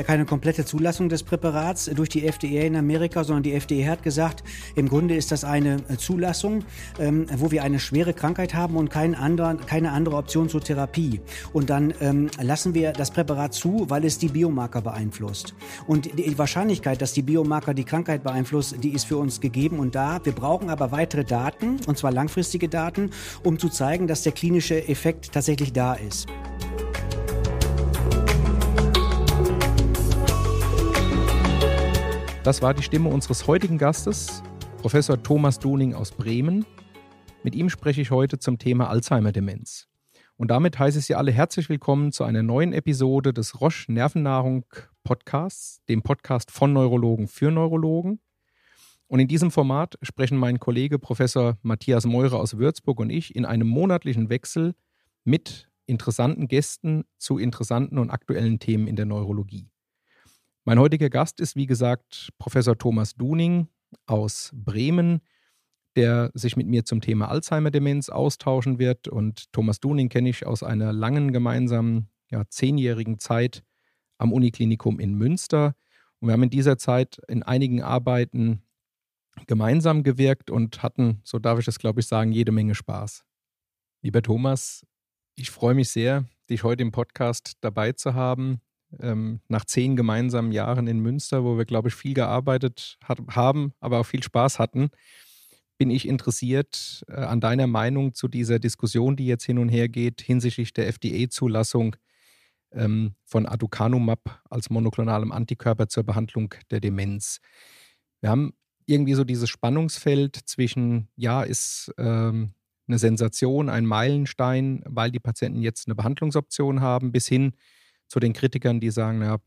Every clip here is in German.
ja keine komplette Zulassung des Präparats durch die FDA in Amerika, sondern die FDA hat gesagt, im Grunde ist das eine äh, Zulassung, ähm, wo wir eine schwere Krankheit haben und kein anderen, keine andere Option zur Therapie. Und dann ähm, lassen wir das Präparat zu, weil es die Biomarker beeinflusst. Und die Wahrscheinlichkeit, dass die Biomarker die Krankheit beeinflussen, die ist für uns gegeben und da. Wir brauchen aber weitere Daten, und zwar langfristige Daten, um zu zeigen, dass der klinische Effekt tatsächlich da ist. Das war die Stimme unseres heutigen Gastes, Professor Thomas Doning aus Bremen. Mit ihm spreche ich heute zum Thema Alzheimer-Demenz. Und damit heiße ich Sie alle herzlich willkommen zu einer neuen Episode des Roche Nervennahrung Podcasts, dem Podcast von Neurologen für Neurologen. Und in diesem Format sprechen mein Kollege Professor Matthias Meurer aus Würzburg und ich in einem monatlichen Wechsel mit interessanten Gästen zu interessanten und aktuellen Themen in der Neurologie. Mein heutiger Gast ist, wie gesagt, Professor Thomas Duning aus Bremen, der sich mit mir zum Thema Alzheimer-Demenz austauschen wird. Und Thomas Duning kenne ich aus einer langen gemeinsamen, ja, zehnjährigen Zeit am Uniklinikum in Münster. Und wir haben in dieser Zeit in einigen Arbeiten gemeinsam gewirkt und hatten, so darf ich das glaube ich sagen, jede Menge Spaß. Lieber Thomas, ich freue mich sehr, dich heute im Podcast dabei zu haben ähm, nach zehn gemeinsamen Jahren in Münster, wo wir, glaube ich, viel gearbeitet hat, haben, aber auch viel Spaß hatten, bin ich interessiert äh, an deiner Meinung zu dieser Diskussion, die jetzt hin und her geht hinsichtlich der FDA-Zulassung ähm, von Aducanumab als monoklonalem Antikörper zur Behandlung der Demenz. Wir haben irgendwie so dieses Spannungsfeld zwischen, ja, ist ähm, eine Sensation, ein Meilenstein, weil die Patienten jetzt eine Behandlungsoption haben, bis hin zu den Kritikern, die sagen, na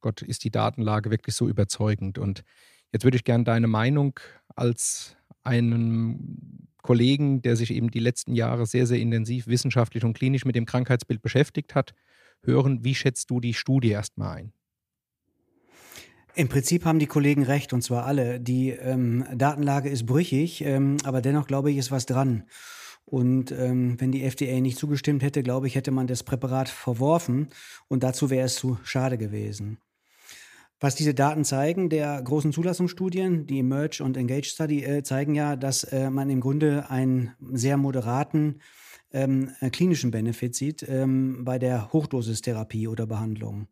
Gott, ist die Datenlage wirklich so überzeugend? Und jetzt würde ich gerne deine Meinung als einen Kollegen, der sich eben die letzten Jahre sehr, sehr intensiv wissenschaftlich und klinisch mit dem Krankheitsbild beschäftigt hat, hören. Wie schätzt du die Studie erstmal ein? Im Prinzip haben die Kollegen recht, und zwar alle. Die ähm, Datenlage ist brüchig, ähm, aber dennoch glaube ich, ist was dran. Und ähm, wenn die FDA nicht zugestimmt hätte, glaube ich, hätte man das Präparat verworfen und dazu wäre es zu schade gewesen. Was diese Daten zeigen, der großen Zulassungsstudien, die Emerge und Engage Study, äh, zeigen ja, dass äh, man im Grunde einen sehr moderaten ähm, äh, klinischen Benefit sieht ähm, bei der Hochdosistherapie oder Behandlung.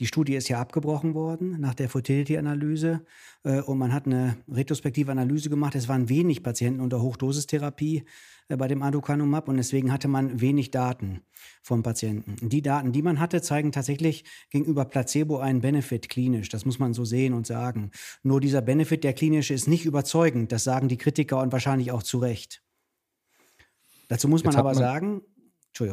Die Studie ist ja abgebrochen worden nach der Fertility-Analyse äh, und man hat eine retrospektive Analyse gemacht. Es waren wenig Patienten unter Hochdosistherapie äh, bei dem Aducanumab und deswegen hatte man wenig Daten vom Patienten. Die Daten, die man hatte, zeigen tatsächlich gegenüber Placebo einen Benefit klinisch. Das muss man so sehen und sagen. Nur dieser Benefit, der klinische, ist nicht überzeugend. Das sagen die Kritiker und wahrscheinlich auch zu Recht. Dazu muss man aber man, sagen,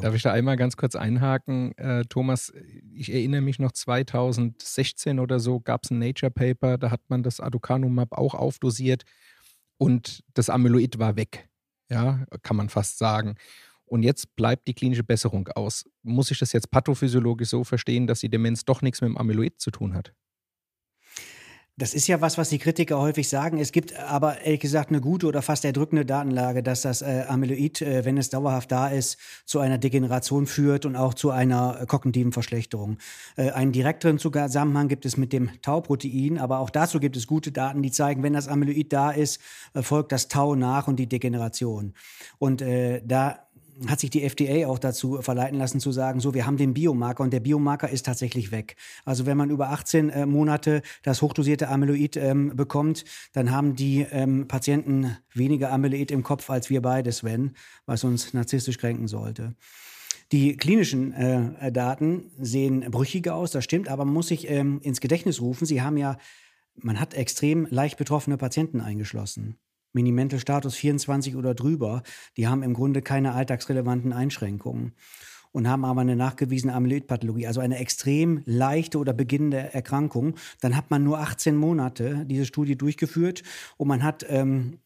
Darf ich da einmal ganz kurz einhaken? Äh, Thomas, ich erinnere mich noch 2016 oder so gab es ein Nature Paper, da hat man das Aducanumab auch aufdosiert und das Amyloid war weg. Ja, kann man fast sagen. Und jetzt bleibt die klinische Besserung aus. Muss ich das jetzt pathophysiologisch so verstehen, dass die Demenz doch nichts mit dem Amyloid zu tun hat? Das ist ja was, was die Kritiker häufig sagen. Es gibt aber ehrlich gesagt eine gute oder fast erdrückende Datenlage, dass das äh, Amyloid, äh, wenn es dauerhaft da ist, zu einer Degeneration führt und auch zu einer äh, kognitiven Verschlechterung. Äh, einen direkteren Zusammenhang gibt es mit dem Tau-Protein, aber auch dazu gibt es gute Daten, die zeigen, wenn das Amyloid da ist, folgt das Tau nach und die Degeneration. Und äh, da hat sich die FDA auch dazu verleiten lassen zu sagen, so, wir haben den Biomarker und der Biomarker ist tatsächlich weg. Also wenn man über 18 äh, Monate das hochdosierte Amyloid ähm, bekommt, dann haben die ähm, Patienten weniger Amyloid im Kopf als wir beide, Sven, was uns narzisstisch kränken sollte. Die klinischen äh, Daten sehen brüchiger aus, das stimmt, aber man muss sich ähm, ins Gedächtnis rufen, sie haben ja, man hat extrem leicht betroffene Patienten eingeschlossen. Minimental-Status 24 oder drüber, die haben im Grunde keine alltagsrelevanten Einschränkungen und haben aber eine nachgewiesene Amyloidpathologie, also eine extrem leichte oder beginnende Erkrankung, dann hat man nur 18 Monate diese Studie durchgeführt und man hat ähm,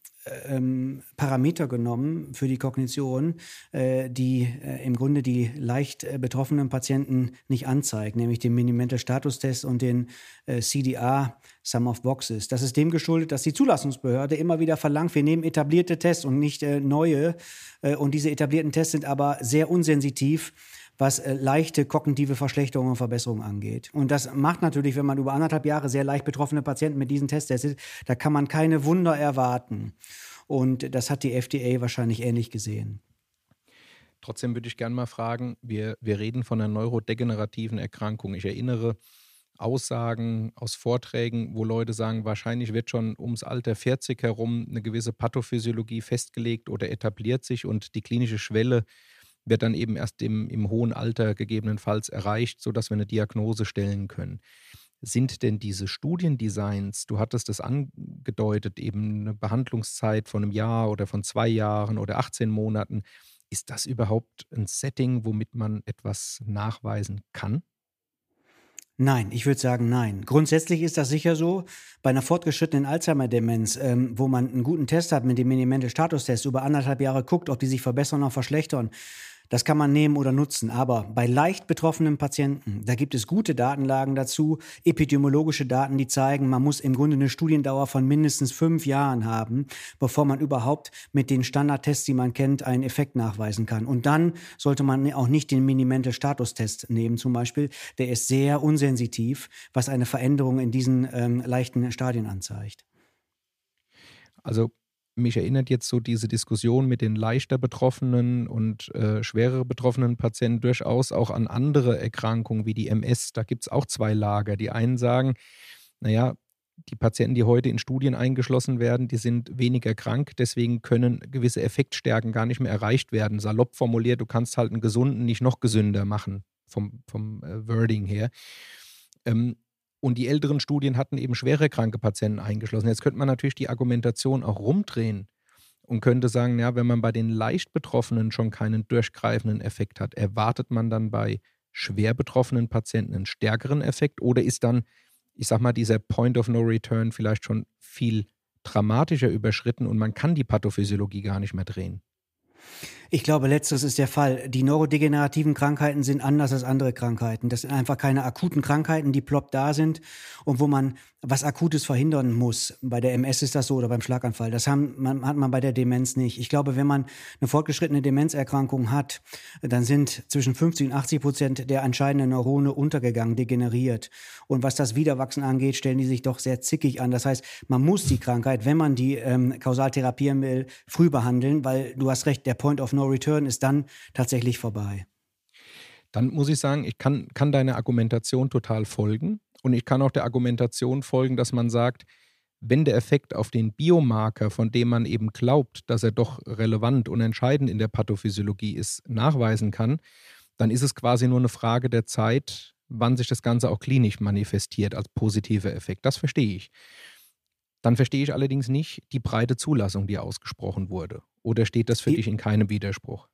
ähm, Parameter genommen für die Kognition, äh, die äh, im Grunde die leicht äh, betroffenen Patienten nicht anzeigen, nämlich den Minimental Status Test und den äh, CDA Sum of Boxes. Das ist dem geschuldet, dass die Zulassungsbehörde immer wieder verlangt, wir nehmen etablierte Tests und nicht äh, neue. Äh, und diese etablierten Tests sind aber sehr unsensitiv was äh, leichte kognitive Verschlechterungen und Verbesserungen angeht. Und das macht natürlich, wenn man über anderthalb Jahre sehr leicht betroffene Patienten mit diesen Tests testet, da kann man keine Wunder erwarten. Und das hat die FDA wahrscheinlich ähnlich gesehen. Trotzdem würde ich gerne mal fragen, wir, wir reden von einer neurodegenerativen Erkrankung. Ich erinnere Aussagen aus Vorträgen, wo Leute sagen, wahrscheinlich wird schon ums Alter 40 herum eine gewisse Pathophysiologie festgelegt oder etabliert sich und die klinische Schwelle wird dann eben erst im, im hohen Alter gegebenenfalls erreicht, sodass wir eine Diagnose stellen können. Sind denn diese Studiendesigns, du hattest es angedeutet, eben eine Behandlungszeit von einem Jahr oder von zwei Jahren oder 18 Monaten, ist das überhaupt ein Setting, womit man etwas nachweisen kann? Nein, ich würde sagen nein. Grundsätzlich ist das sicher so. Bei einer fortgeschrittenen Alzheimer-Demenz, ähm, wo man einen guten Test hat mit dem Minimental-Status-Test, über anderthalb Jahre guckt, ob die sich verbessern oder verschlechtern, das kann man nehmen oder nutzen. Aber bei leicht betroffenen Patienten, da gibt es gute Datenlagen dazu, epidemiologische Daten, die zeigen, man muss im Grunde eine Studiendauer von mindestens fünf Jahren haben, bevor man überhaupt mit den Standardtests, die man kennt, einen Effekt nachweisen kann. Und dann sollte man auch nicht den Minimente Statustest nehmen, zum Beispiel. Der ist sehr unsensitiv, was eine Veränderung in diesen ähm, leichten Stadien anzeigt. Also mich erinnert jetzt so diese Diskussion mit den leichter betroffenen und äh, schwerer betroffenen Patienten durchaus auch an andere Erkrankungen wie die MS. Da gibt es auch zwei Lager. Die einen sagen, naja, die Patienten, die heute in Studien eingeschlossen werden, die sind weniger krank, deswegen können gewisse Effektstärken gar nicht mehr erreicht werden. Salopp formuliert, du kannst halt einen gesunden nicht noch gesünder machen, vom, vom äh, Wording her. Ähm, und die älteren Studien hatten eben schwere kranke Patienten eingeschlossen. Jetzt könnte man natürlich die Argumentation auch rumdrehen und könnte sagen, ja, wenn man bei den leicht Betroffenen schon keinen durchgreifenden Effekt hat, erwartet man dann bei schwer betroffenen Patienten einen stärkeren Effekt oder ist dann, ich sag mal, dieser Point of No Return vielleicht schon viel dramatischer überschritten und man kann die Pathophysiologie gar nicht mehr drehen? Ich glaube, letzteres ist der Fall. Die neurodegenerativen Krankheiten sind anders als andere Krankheiten. Das sind einfach keine akuten Krankheiten, die plopp da sind und wo man was Akutes verhindern muss. Bei der MS ist das so oder beim Schlaganfall. Das haben, man, hat man bei der Demenz nicht. Ich glaube, wenn man eine fortgeschrittene Demenzerkrankung hat, dann sind zwischen 50 und 80 Prozent der entscheidenden Neurone untergegangen, degeneriert. Und was das Wiederwachsen angeht, stellen die sich doch sehr zickig an. Das heißt, man muss die Krankheit, wenn man die ähm, kausal therapieren will, früh behandeln, weil du hast recht, der Point of No Return ist dann tatsächlich vorbei. Dann muss ich sagen, ich kann, kann deine Argumentation total folgen. Und ich kann auch der Argumentation folgen, dass man sagt, wenn der Effekt auf den Biomarker, von dem man eben glaubt, dass er doch relevant und entscheidend in der Pathophysiologie ist, nachweisen kann, dann ist es quasi nur eine Frage der Zeit, wann sich das Ganze auch klinisch manifestiert als positiver Effekt. Das verstehe ich. Dann verstehe ich allerdings nicht die breite Zulassung, die ausgesprochen wurde. Oder steht das für die, dich in keinem Widerspruch?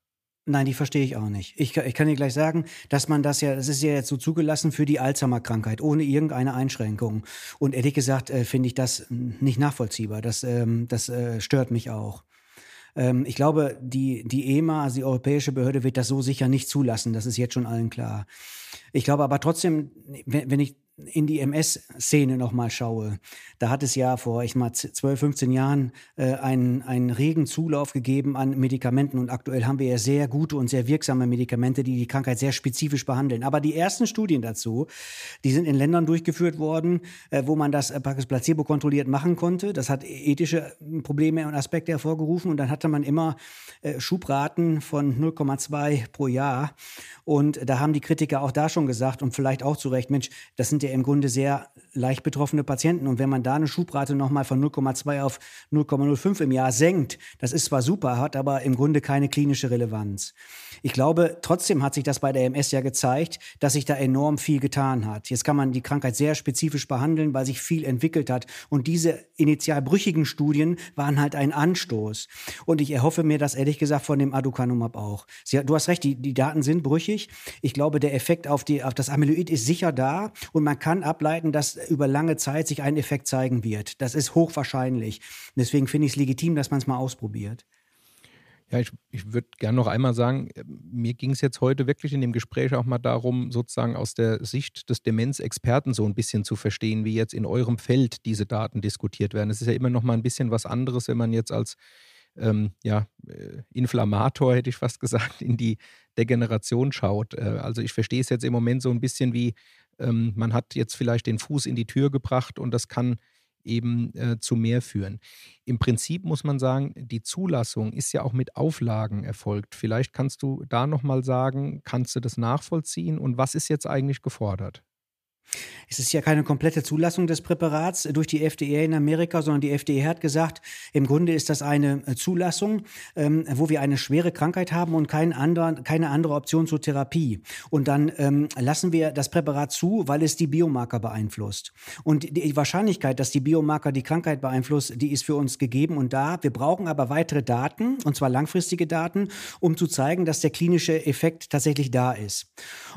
Nein, die verstehe ich auch nicht. Ich, ich, kann dir gleich sagen, dass man das ja, das ist ja jetzt so zugelassen für die Alzheimer-Krankheit, ohne irgendeine Einschränkung. Und ehrlich gesagt äh, finde ich das nicht nachvollziehbar. Das, ähm, das äh, stört mich auch. Ähm, ich glaube, die, die EMA, also die Europäische Behörde, wird das so sicher nicht zulassen. Das ist jetzt schon allen klar. Ich glaube aber trotzdem, wenn, wenn ich in die MS-Szene nochmal schaue, da hat es ja vor, ich mal, 12, 15 Jahren äh, einen, einen regen Zulauf gegeben an Medikamenten und aktuell haben wir ja sehr gute und sehr wirksame Medikamente, die die Krankheit sehr spezifisch behandeln. Aber die ersten Studien dazu, die sind in Ländern durchgeführt worden, äh, wo man das äh, praktisch placebo kontrolliert machen konnte. Das hat ethische Probleme und Aspekte hervorgerufen und dann hatte man immer äh, Schubraten von 0,2 pro Jahr und da haben die Kritiker auch da schon gesagt und vielleicht auch zu Recht, Mensch, das sind ja im Grunde sehr leicht betroffene Patienten. Und wenn man da eine Schubrate nochmal von 0,2 auf 0,05 im Jahr senkt, das ist zwar super, hat aber im Grunde keine klinische Relevanz. Ich glaube, trotzdem hat sich das bei der MS ja gezeigt, dass sich da enorm viel getan hat. Jetzt kann man die Krankheit sehr spezifisch behandeln, weil sich viel entwickelt hat. Und diese initial brüchigen Studien waren halt ein Anstoß. Und ich erhoffe mir das ehrlich gesagt von dem Aducanumab auch. Sie, du hast recht, die, die Daten sind brüchig. Ich glaube, der Effekt auf, die, auf das Amyloid ist sicher da. Und man kann ableiten, dass über lange Zeit sich ein Effekt zeigen wird. Das ist hochwahrscheinlich. Deswegen finde ich es legitim, dass man es mal ausprobiert. Ja, ich, ich würde gerne noch einmal sagen, mir ging es jetzt heute wirklich in dem Gespräch auch mal darum, sozusagen aus der Sicht des Demenzexperten so ein bisschen zu verstehen, wie jetzt in eurem Feld diese Daten diskutiert werden. Es ist ja immer noch mal ein bisschen was anderes, wenn man jetzt als ähm, ja, äh, Inflammator, hätte ich fast gesagt, in die Degeneration schaut. Äh, also ich verstehe es jetzt im Moment so ein bisschen wie, ähm, man hat jetzt vielleicht den Fuß in die Tür gebracht und das kann eben äh, zu mehr führen. Im Prinzip muss man sagen, die Zulassung ist ja auch mit Auflagen erfolgt. Vielleicht kannst du da nochmal sagen, kannst du das nachvollziehen und was ist jetzt eigentlich gefordert? Es ist ja keine komplette Zulassung des Präparats durch die FDA in Amerika, sondern die FDA hat gesagt, im Grunde ist das eine äh, Zulassung, ähm, wo wir eine schwere Krankheit haben und kein anderer, keine andere Option zur Therapie. Und dann ähm, lassen wir das Präparat zu, weil es die Biomarker beeinflusst. Und die Wahrscheinlichkeit, dass die Biomarker die Krankheit beeinflusst, die ist für uns gegeben und da. Wir brauchen aber weitere Daten, und zwar langfristige Daten, um zu zeigen, dass der klinische Effekt tatsächlich da ist.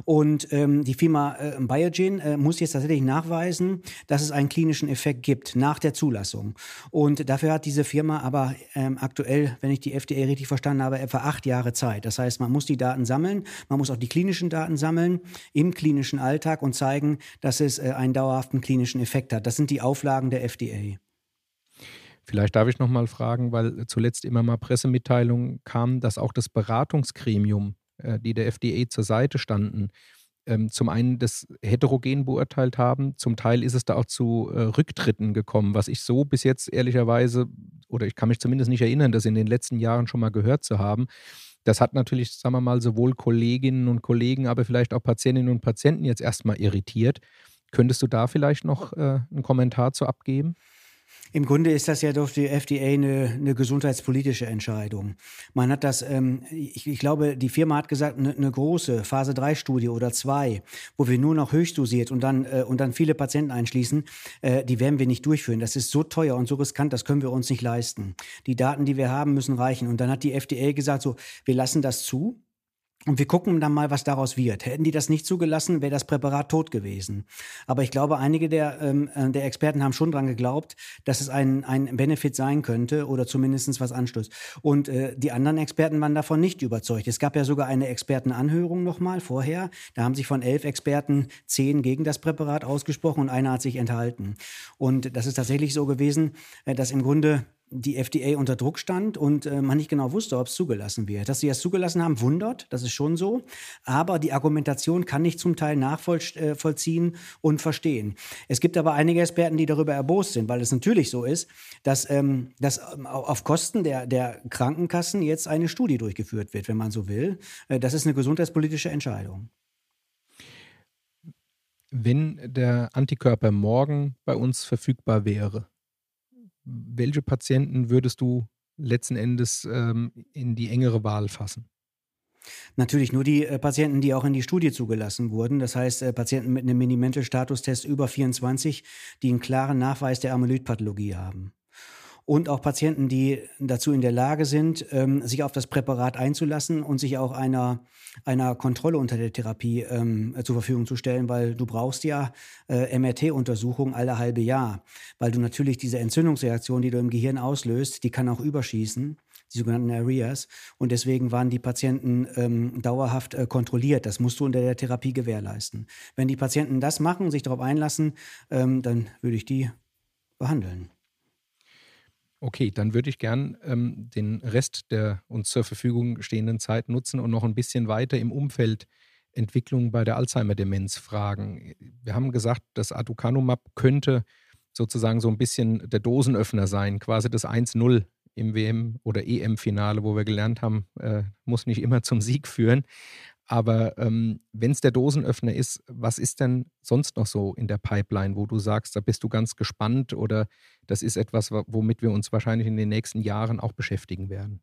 Und ähm, die Firma äh, Biogen äh, muss jetzt tatsächlich nachweisen, dass es einen klinischen Effekt gibt nach der Zulassung. Und dafür hat diese Firma aber ähm, aktuell, wenn ich die FDA richtig verstanden habe, etwa acht Jahre Zeit. Das heißt, man muss die Daten sammeln, man muss auch die klinischen Daten sammeln im klinischen Alltag und zeigen, dass es äh, einen dauerhaften klinischen Effekt hat. Das sind die Auflagen der FDA. Vielleicht darf ich noch mal fragen, weil zuletzt immer mal Pressemitteilungen kamen, dass auch das Beratungsgremium, äh, die der FDA zur Seite standen, ähm, zum einen das heterogen beurteilt haben, zum Teil ist es da auch zu äh, Rücktritten gekommen, was ich so bis jetzt ehrlicherweise, oder ich kann mich zumindest nicht erinnern, das in den letzten Jahren schon mal gehört zu haben. Das hat natürlich, sagen wir mal, sowohl Kolleginnen und Kollegen, aber vielleicht auch Patientinnen und Patienten jetzt erstmal irritiert. Könntest du da vielleicht noch äh, einen Kommentar zu abgeben? Im Grunde ist das ja durch die FDA eine, eine gesundheitspolitische Entscheidung. Man hat das, ähm, ich, ich, glaube, die Firma hat gesagt, eine, eine große Phase 3 Studie oder zwei, wo wir nur noch höchst dosiert und dann, äh, und dann viele Patienten einschließen, äh, die werden wir nicht durchführen. Das ist so teuer und so riskant, das können wir uns nicht leisten. Die Daten, die wir haben, müssen reichen. Und dann hat die FDA gesagt, so, wir lassen das zu. Und wir gucken dann mal, was daraus wird. Hätten die das nicht zugelassen, wäre das Präparat tot gewesen. Aber ich glaube, einige der, ähm, äh, der Experten haben schon dran geglaubt, dass es ein, ein Benefit sein könnte oder zumindest was anstößt. Und äh, die anderen Experten waren davon nicht überzeugt. Es gab ja sogar eine Expertenanhörung nochmal vorher. Da haben sich von elf Experten zehn gegen das Präparat ausgesprochen und einer hat sich enthalten. Und das ist tatsächlich so gewesen, äh, dass im Grunde die FDA unter Druck stand und äh, man nicht genau wusste, ob es zugelassen wird. Dass sie es zugelassen haben, wundert, das ist schon so. Aber die Argumentation kann ich zum Teil nachvollziehen äh, und verstehen. Es gibt aber einige Experten, die darüber erbost sind, weil es natürlich so ist, dass, ähm, dass ähm, auf Kosten der, der Krankenkassen jetzt eine Studie durchgeführt wird, wenn man so will. Äh, das ist eine gesundheitspolitische Entscheidung. Wenn der Antikörper morgen bei uns verfügbar wäre, welche Patienten würdest du letzten Endes ähm, in die engere Wahl fassen? Natürlich nur die äh, Patienten, die auch in die Studie zugelassen wurden. Das heißt, äh, Patienten mit einem Minimental-Statustest über 24, die einen klaren Nachweis der Amyloidpathologie haben und auch Patienten, die dazu in der Lage sind, ähm, sich auf das Präparat einzulassen und sich auch einer, einer Kontrolle unter der Therapie ähm, zur Verfügung zu stellen, weil du brauchst ja äh, MRT-Untersuchungen alle halbe Jahr, weil du natürlich diese Entzündungsreaktion, die du im Gehirn auslöst, die kann auch überschießen die sogenannten Areas. Und deswegen waren die Patienten ähm, dauerhaft äh, kontrolliert. Das musst du unter der Therapie gewährleisten. Wenn die Patienten das machen, sich darauf einlassen, ähm, dann würde ich die behandeln. Okay, dann würde ich gern ähm, den Rest der uns zur Verfügung stehenden Zeit nutzen und noch ein bisschen weiter im Umfeld Entwicklung bei der Alzheimer-Demenz fragen. Wir haben gesagt, das Aducanumab könnte sozusagen so ein bisschen der Dosenöffner sein, quasi das 1-0 im WM- oder EM-Finale, wo wir gelernt haben, äh, muss nicht immer zum Sieg führen. Aber ähm, wenn es der Dosenöffner ist, was ist denn sonst noch so in der Pipeline, wo du sagst, da bist du ganz gespannt oder das ist etwas, womit wir uns wahrscheinlich in den nächsten Jahren auch beschäftigen werden?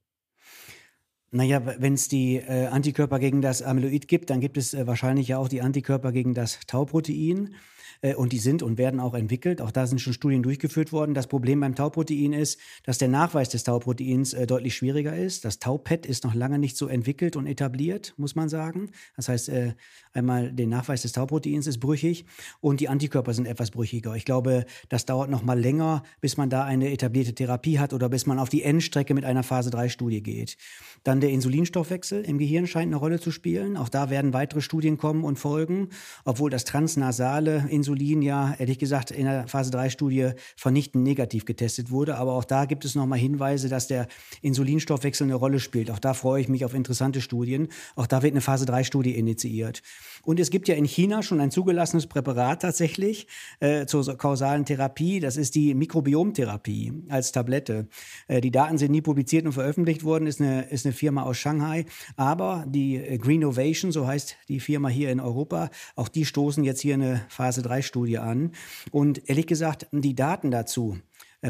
Naja, wenn es die äh, Antikörper gegen das Amyloid gibt, dann gibt es äh, wahrscheinlich ja auch die Antikörper gegen das Tauprotein. Äh, und die sind und werden auch entwickelt. Auch da sind schon Studien durchgeführt worden. Das Problem beim Tauprotein ist, dass der Nachweis des Tauproteins äh, deutlich schwieriger ist. Das Taupet ist noch lange nicht so entwickelt und etabliert, muss man sagen. Das heißt, äh, einmal der Nachweis des Tauproteins ist brüchig und die Antikörper sind etwas brüchiger. Ich glaube, das dauert noch mal länger, bis man da eine etablierte Therapie hat oder bis man auf die Endstrecke mit einer Phase 3 Studie geht. Dann Dann der Insulinstoffwechsel im Gehirn scheint eine Rolle zu spielen. Auch da werden weitere Studien kommen und folgen, obwohl das transnasale Insulin ja, ehrlich gesagt, in der Phase 3-Studie vernichtend negativ getestet wurde. Aber auch da gibt es nochmal Hinweise, dass der Insulinstoffwechsel eine Rolle spielt. Auch da freue ich mich auf interessante Studien. Auch da wird eine Phase 3-Studie initiiert. Und es gibt ja in China schon ein zugelassenes Präparat tatsächlich äh, zur kausalen Therapie. Das ist die Mikrobiomtherapie als Tablette. Äh, die Daten sind nie publiziert und veröffentlicht worden, ist eine, ist eine Firma aus Shanghai. Aber die äh, Greenovation, so heißt die Firma hier in Europa, auch die stoßen jetzt hier eine Phase 3-Studie an. Und ehrlich gesagt, die Daten dazu,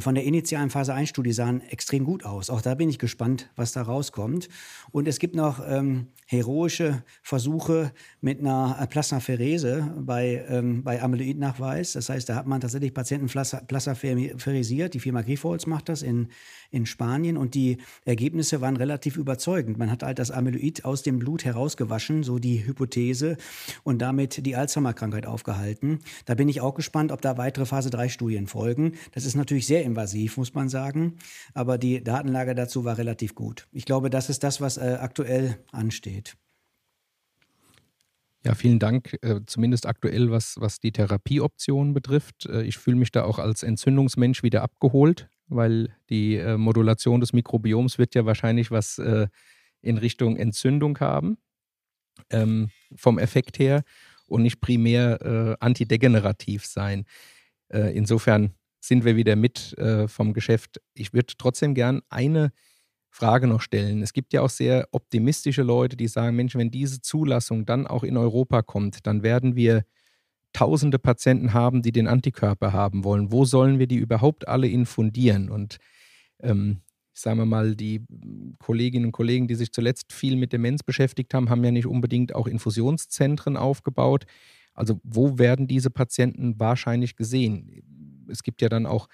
von der initialen Phase 1 Studie sahen extrem gut aus. Auch da bin ich gespannt, was da rauskommt. Und es gibt noch ähm, heroische Versuche mit einer Plasmapherese bei, ähm, bei Amyloidnachweis. Das heißt, da hat man tatsächlich Patienten plasmapherisiert. Die Firma Grifols macht das in, in Spanien und die Ergebnisse waren relativ überzeugend. Man hat halt das Amyloid aus dem Blut herausgewaschen, so die Hypothese, und damit die Alzheimer-Krankheit aufgehalten. Da bin ich auch gespannt, ob da weitere Phase 3 Studien folgen. Das ist natürlich sehr invasiv, muss man sagen, aber die Datenlage dazu war relativ gut. Ich glaube, das ist das, was äh, aktuell ansteht. Ja, vielen Dank. Äh, zumindest aktuell, was, was die Therapieoptionen betrifft. Äh, ich fühle mich da auch als Entzündungsmensch wieder abgeholt, weil die äh, Modulation des Mikrobioms wird ja wahrscheinlich was äh, in Richtung Entzündung haben, ähm, vom Effekt her, und nicht primär äh, antidegenerativ sein. Äh, insofern sind wir wieder mit vom Geschäft. Ich würde trotzdem gern eine Frage noch stellen. Es gibt ja auch sehr optimistische Leute, die sagen, Mensch, wenn diese Zulassung dann auch in Europa kommt, dann werden wir tausende Patienten haben, die den Antikörper haben wollen. Wo sollen wir die überhaupt alle infundieren? Und ähm, sagen wir mal, die Kolleginnen und Kollegen, die sich zuletzt viel mit Demenz beschäftigt haben, haben ja nicht unbedingt auch Infusionszentren aufgebaut. Also wo werden diese Patienten wahrscheinlich gesehen? Es gibt ja dann auch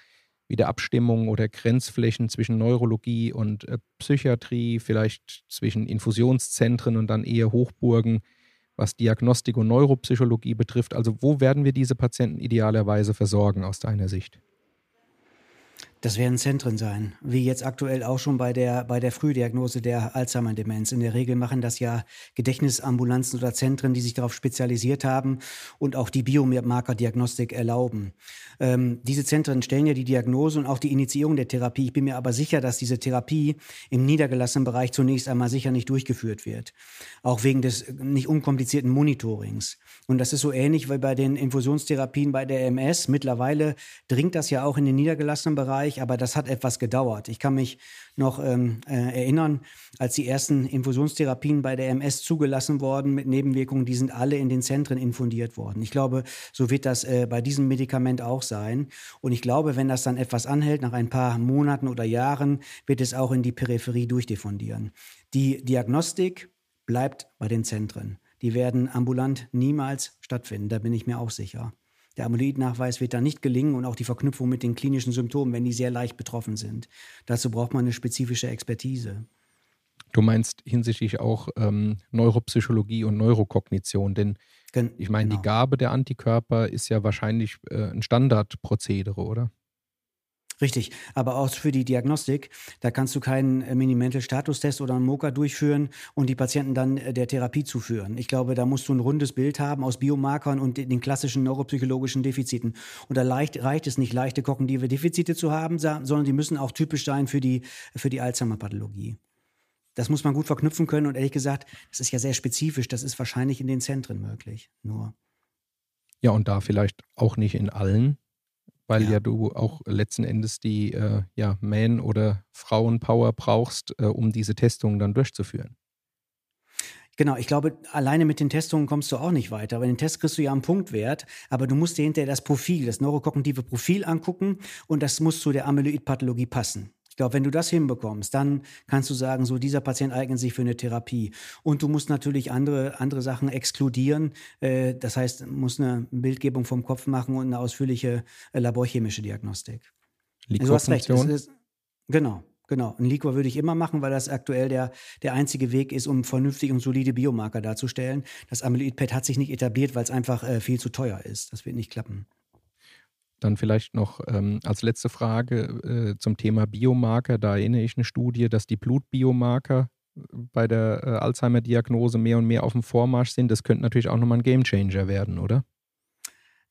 wieder Abstimmungen oder Grenzflächen zwischen Neurologie und äh, Psychiatrie, vielleicht zwischen Infusionszentren und dann eher Hochburgen, was Diagnostik und Neuropsychologie betrifft. Also wo werden wir diese Patienten idealerweise versorgen aus deiner Sicht? Das werden Zentren sein, wie jetzt aktuell auch schon bei der, bei der Frühdiagnose der Alzheimer-Demenz. In der Regel machen das ja Gedächtnisambulanzen oder Zentren, die sich darauf spezialisiert haben und auch die Biomarkerdiagnostik erlauben. Ähm, diese Zentren stellen ja die Diagnose und auch die Initiierung der Therapie. Ich bin mir aber sicher, dass diese Therapie im niedergelassenen Bereich zunächst einmal sicher nicht durchgeführt wird. Auch wegen des nicht unkomplizierten Monitorings. Und das ist so ähnlich wie bei den Infusionstherapien bei der MS. Mittlerweile dringt das ja auch in den niedergelassenen Bereich Bereich, aber das hat etwas gedauert. Ich kann mich noch ähm, äh, erinnern, als die ersten Infusionstherapien bei der MS zugelassen wurden mit Nebenwirkungen, die sind alle in den Zentren infundiert worden. Ich glaube, so wird das äh, bei diesem Medikament auch sein. Und ich glaube, wenn das dann etwas anhält, nach ein paar Monaten oder Jahren, wird es auch in die Peripherie durchdiffundieren. Die Diagnostik bleibt bei den Zentren. Die werden ambulant niemals stattfinden, da bin ich mir auch sicher. Der Amyloidnachweis wird da nicht gelingen und auch die Verknüpfung mit den klinischen Symptomen, wenn die sehr leicht betroffen sind. Dazu braucht man eine spezifische Expertise. Du meinst hinsichtlich auch ähm, Neuropsychologie und Neurokognition, denn ich meine, genau. die Gabe der Antikörper ist ja wahrscheinlich äh, ein Standardprozedere, oder? Richtig, aber auch für die Diagnostik, da kannst du keinen äh, Mini-Mental-Statustest oder einen MOCA durchführen und die Patienten dann äh, der Therapie zuführen. Ich glaube, da musst du ein rundes Bild haben aus Biomarkern und den klassischen neuropsychologischen Defiziten. Und da leicht, reicht es nicht, leichte kognitive Defizite zu haben, sondern die müssen auch typisch sein für die, für die Alzheimer-Pathologie. Das muss man gut verknüpfen können und ehrlich gesagt, das ist ja sehr spezifisch, das ist wahrscheinlich in den Zentren möglich, nur. Ja, und da vielleicht auch nicht in allen weil ja. ja, du auch letzten Endes die äh, ja, Man- oder Frauenpower brauchst, äh, um diese Testungen dann durchzuführen. Genau, ich glaube, alleine mit den Testungen kommst du auch nicht weiter. Bei den Tests kriegst du ja einen Punktwert, aber du musst dir hinterher das Profil, das neurokognitive Profil angucken und das muss zu der Amyloidpathologie passen. Ich glaube, wenn du das hinbekommst, dann kannst du sagen, so dieser Patient eignet sich für eine Therapie. Und du musst natürlich andere, andere Sachen exkludieren. Äh, das heißt, musst eine Bildgebung vom Kopf machen und eine ausführliche äh, laborchemische Diagnostik. Also du hast recht. Ist, genau. Genau, ein Liquor würde ich immer machen, weil das aktuell der, der einzige Weg ist, um vernünftig und solide Biomarker darzustellen. Das Amyloid-PET hat sich nicht etabliert, weil es einfach äh, viel zu teuer ist. Das wird nicht klappen. Dann vielleicht noch ähm, als letzte Frage äh, zum Thema Biomarker. Da erinnere ich eine Studie, dass die Blutbiomarker bei der äh, Alzheimer-Diagnose mehr und mehr auf dem Vormarsch sind, das könnte natürlich auch nochmal ein Gamechanger werden, oder?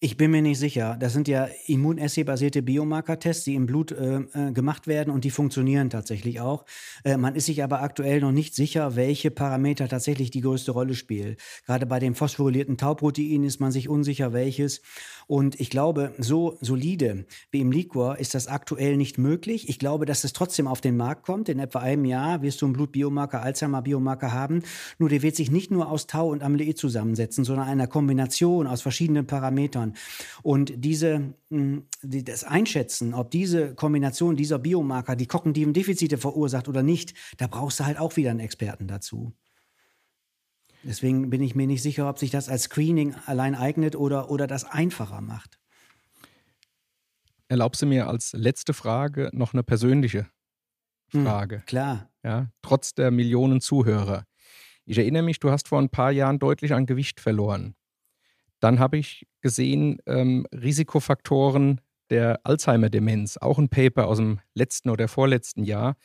Ich bin mir nicht sicher. Das sind ja Immunassay-basierte Biomarkertests, die im Blut äh, äh, gemacht werden und die funktionieren tatsächlich auch. Äh, man ist sich aber aktuell noch nicht sicher, welche Parameter tatsächlich die größte Rolle spielen. Gerade bei dem phosphorylierten Tauprotein ist man sich unsicher, welches. Und ich glaube, so solide wie im Liquor ist das aktuell nicht möglich. Ich glaube, dass es trotzdem auf den Markt kommt. In etwa einem Jahr wirst du einen Blutbiomarker, Alzheimer-Biomarker haben. Nur der wird sich nicht nur aus Tau und Amyloid zusammensetzen, sondern einer Kombination aus verschiedenen Parametern. Und diese, hm, das Einschätzen, ob diese Kombination dieser Biomarker die kognitiven Defizite verursacht oder nicht, da brauchst du halt auch wieder einen Experten dazu. Deswegen bin ich mir nicht sicher, ob sich das als Screening allein eignet oder, oder das einfacher macht. Erlaubst du mir als letzte Frage noch eine persönliche hm, Frage? Hm, klar. Ja, trotz der Millionen Zuhörer. Ich erinnere mich, du hast vor ein paar Jahren deutlich an Gewicht verloren. Dann habe ich gesehen, ähm, Risikofaktoren der Alzheimer-Demenz, auch ein Paper aus dem letzten oder vorletzten Jahr.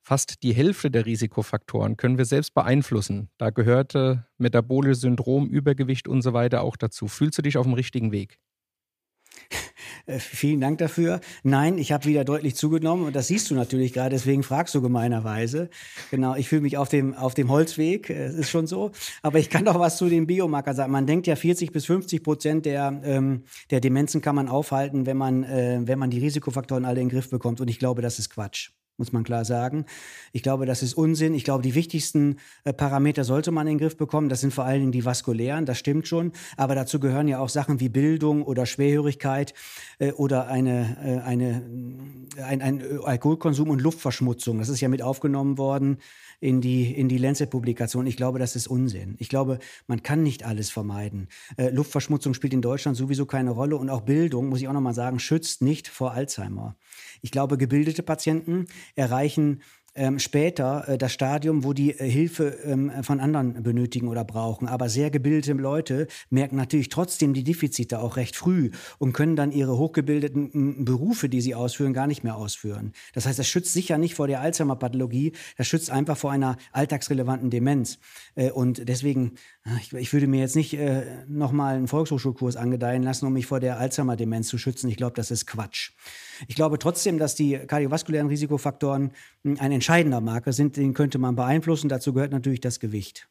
Fast die Hälfte der Risikofaktoren können wir selbst beeinflussen. Da gehörte metabolisches Syndrom, Übergewicht und so weiter auch dazu. Fühlst du dich auf dem richtigen Weg? Äh, vielen Dank dafür. Nein, ich habe wieder deutlich zugenommen und das siehst du natürlich gerade, deswegen fragst du gemeinerweise. Genau, ich fühle mich auf dem, auf dem Holzweg, äh, es ist schon so. Aber ich kann doch was zu den Biomarkern sagen. Man denkt ja, 40 bis 50 Prozent der, ähm, der Demenzen kann man aufhalten, wenn man, äh, wenn man die Risikofaktoren alle in den Griff bekommt. Und ich glaube, das ist Quatsch muss man klar sagen. Ich glaube, das ist Unsinn. Ich glaube, die wichtigsten äh, Parameter sollte man in den Griff bekommen. Das sind vor allen Dingen die vaskulären, das stimmt schon. Aber dazu gehören ja auch Sachen wie Bildung oder Schwerhörigkeit äh, oder eine, äh, eine, ein, ein Alkoholkonsum und Luftverschmutzung. Das ist ja mit aufgenommen worden in die, in die Lancet-Publikation. Ich glaube, das ist Unsinn. Ich glaube, man kann nicht alles vermeiden. Luftverschmutzung spielt in Deutschland sowieso keine Rolle und auch Bildung, muss ich auch nochmal sagen, schützt nicht vor Alzheimer. Ich glaube, gebildete Patienten erreichen ähm, später äh, das Stadium, wo die äh, Hilfe ähm, von anderen benötigen oder brauchen. Aber sehr gebildete Leute merken natürlich trotzdem die Defizite auch recht früh und können dann ihre hochgebildeten Berufe, die sie ausführen, gar nicht mehr ausführen. Das heißt, das schützt sicher nicht vor der Alzheimer-Pathologie, das schützt einfach vor einer alltagsrelevanten Demenz. Äh, und deswegen, äh, ich, ich, würde mir jetzt nicht äh, nochmal einen Volkshochschulkurs angedeihen lassen, um mich vor der Alzheimer-Demenz zu schützen. Ich glaube, das ist Quatsch. Ich glaube trotzdem, dass die kardiovaskulären Risikofaktoren hm, ein entscheidender Marker sind, den könnte man beeinflussen. Dazu gehört natürlich das Gewicht.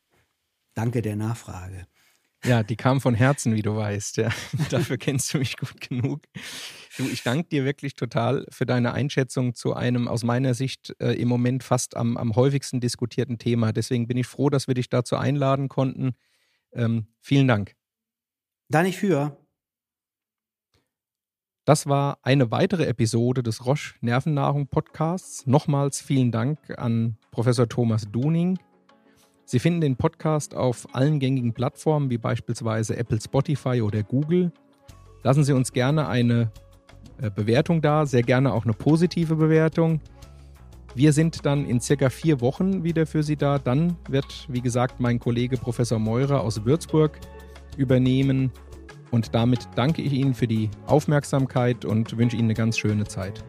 Danke der Nachfrage. Ja, die kam von Herzen, wie du weißt. Ja. Dafür kennst du mich gut genug. Du, ich danke dir wirklich total für deine Einschätzung zu einem aus meiner Sicht äh, im Moment fast am, am häufigsten diskutierten Thema. Deswegen bin ich froh, dass wir dich dazu einladen konnten. Ähm, vielen Dank. Da nicht für. Das war eine weitere Episode des Roche Nervennahrung Podcasts. Nochmals vielen Dank an Professor Thomas Duning. Sie finden den Podcast auf allen gängigen Plattformen wie beispielsweise Apple, Spotify oder Google. Lassen Sie uns gerne eine äh, Bewertung da, sehr gerne auch eine positive Bewertung. Wir sind dann in circa vier Wochen wieder für Sie da. Dann wird, wie gesagt, mein Kollege Professor Meurer aus Würzburg übernehmen. Und damit danke ich Ihnen für die Aufmerksamkeit und wünsche Ihnen eine ganz schöne Zeit.